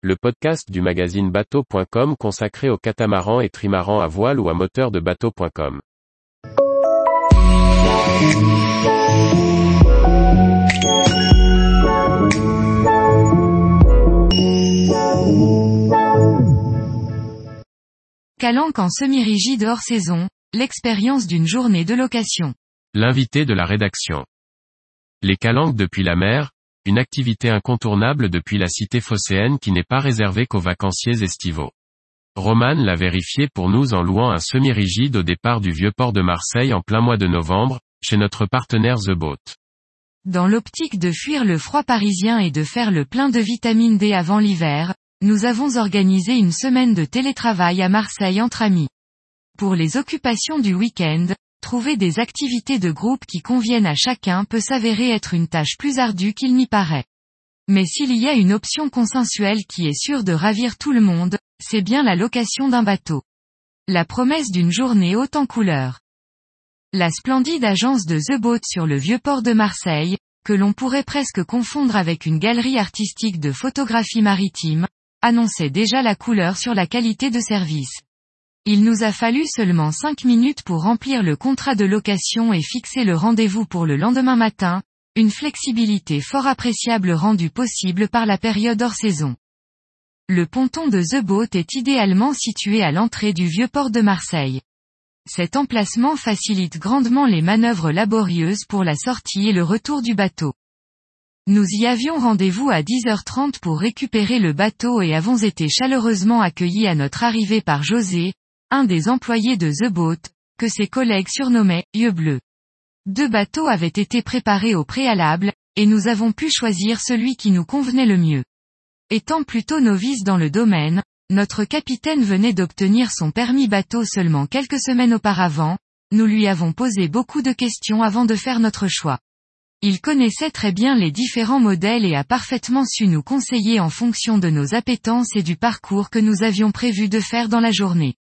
le podcast du magazine bateau.com consacré aux catamarans et trimarans à voile ou à moteur de bateau.com. Calanque en semi-rigide hors saison, l'expérience d'une journée de location. L'invité de la rédaction. Les calanques depuis la mer, une activité incontournable depuis la cité phocéenne qui n'est pas réservée qu'aux vacanciers estivaux. Roman l'a vérifié pour nous en louant un semi-rigide au départ du vieux port de Marseille en plein mois de novembre, chez notre partenaire The Boat. Dans l'optique de fuir le froid parisien et de faire le plein de vitamine D avant l'hiver, nous avons organisé une semaine de télétravail à Marseille entre amis. Pour les occupations du week-end, trouver des activités de groupe qui conviennent à chacun peut s'avérer être une tâche plus ardue qu'il n'y paraît. Mais s'il y a une option consensuelle qui est sûre de ravir tout le monde, c'est bien la location d'un bateau. La promesse d'une journée haute en couleurs. La splendide agence de The Boat sur le vieux port de Marseille, que l'on pourrait presque confondre avec une galerie artistique de photographie maritime, annonçait déjà la couleur sur la qualité de service. Il nous a fallu seulement cinq minutes pour remplir le contrat de location et fixer le rendez-vous pour le lendemain matin, une flexibilité fort appréciable rendue possible par la période hors saison. Le ponton de The Boat est idéalement situé à l'entrée du vieux port de Marseille. Cet emplacement facilite grandement les manœuvres laborieuses pour la sortie et le retour du bateau. Nous y avions rendez-vous à 10h30 pour récupérer le bateau et avons été chaleureusement accueillis à notre arrivée par José, un des employés de The Boat, que ses collègues surnommaient Yeux Bleus. Deux bateaux avaient été préparés au préalable, et nous avons pu choisir celui qui nous convenait le mieux. Étant plutôt novice dans le domaine, notre capitaine venait d'obtenir son permis bateau seulement quelques semaines auparavant, nous lui avons posé beaucoup de questions avant de faire notre choix. Il connaissait très bien les différents modèles et a parfaitement su nous conseiller en fonction de nos appétences et du parcours que nous avions prévu de faire dans la journée.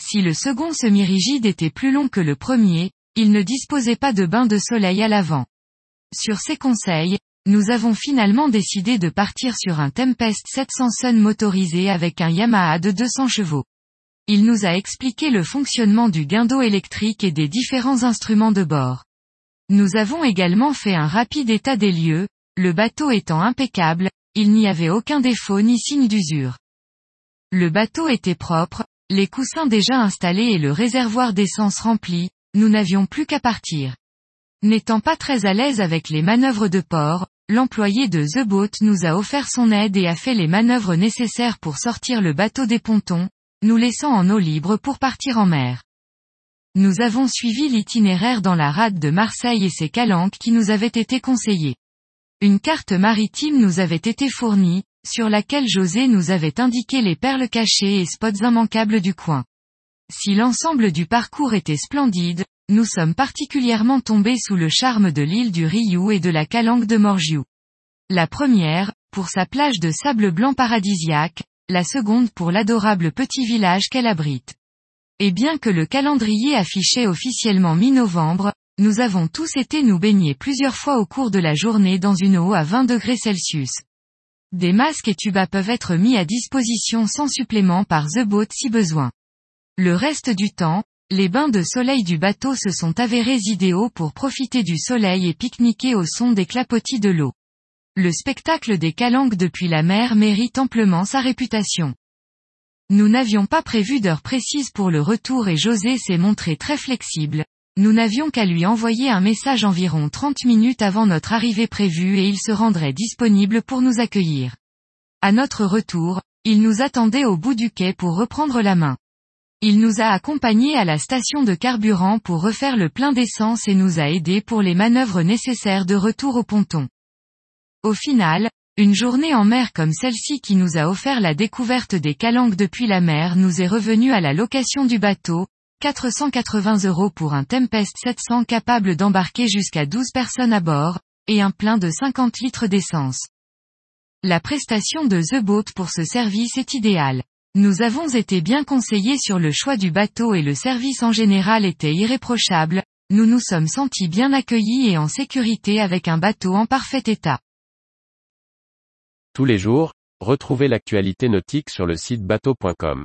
Si le second semi-rigide était plus long que le premier, il ne disposait pas de bain de soleil à l'avant. Sur ses conseils, nous avons finalement décidé de partir sur un Tempest 700 Sun motorisé avec un Yamaha de 200 chevaux. Il nous a expliqué le fonctionnement du guindeau électrique et des différents instruments de bord. Nous avons également fait un rapide état des lieux, le bateau étant impeccable, il n'y avait aucun défaut ni signe d'usure. Le bateau était propre, les coussins déjà installés et le réservoir d'essence rempli, nous n'avions plus qu'à partir. N'étant pas très à l'aise avec les manœuvres de port, l'employé de The Boat nous a offert son aide et a fait les manœuvres nécessaires pour sortir le bateau des pontons, nous laissant en eau libre pour partir en mer. Nous avons suivi l'itinéraire dans la rade de Marseille et ses calanques qui nous avaient été conseillés. Une carte maritime nous avait été fournie, sur laquelle José nous avait indiqué les perles cachées et spots immanquables du coin. Si l'ensemble du parcours était splendide, nous sommes particulièrement tombés sous le charme de l'île du Riou et de la calanque de Morgiou. La première, pour sa plage de sable blanc paradisiaque, la seconde pour l'adorable petit village qu'elle abrite. Et bien que le calendrier affichait officiellement mi-novembre, nous avons tous été nous baigner plusieurs fois au cours de la journée dans une eau à 20 degrés Celsius. Des masques et tubas peuvent être mis à disposition sans supplément par The Boat si besoin. Le reste du temps, les bains de soleil du bateau se sont avérés idéaux pour profiter du soleil et pique-niquer au son des clapotis de l'eau. Le spectacle des calanques depuis la mer mérite amplement sa réputation. Nous n'avions pas prévu d'heure précise pour le retour et José s'est montré très flexible, nous n'avions qu'à lui envoyer un message environ 30 minutes avant notre arrivée prévue et il se rendrait disponible pour nous accueillir. À notre retour, il nous attendait au bout du quai pour reprendre la main. Il nous a accompagnés à la station de carburant pour refaire le plein d'essence et nous a aidés pour les manœuvres nécessaires de retour au ponton. Au final, une journée en mer comme celle-ci qui nous a offert la découverte des calanques depuis la mer nous est revenue à la location du bateau, 480 euros pour un Tempest 700 capable d'embarquer jusqu'à 12 personnes à bord, et un plein de 50 litres d'essence. La prestation de The Boat pour ce service est idéale. Nous avons été bien conseillés sur le choix du bateau et le service en général était irréprochable, nous nous sommes sentis bien accueillis et en sécurité avec un bateau en parfait état. Tous les jours, retrouvez l'actualité nautique sur le site bateau.com.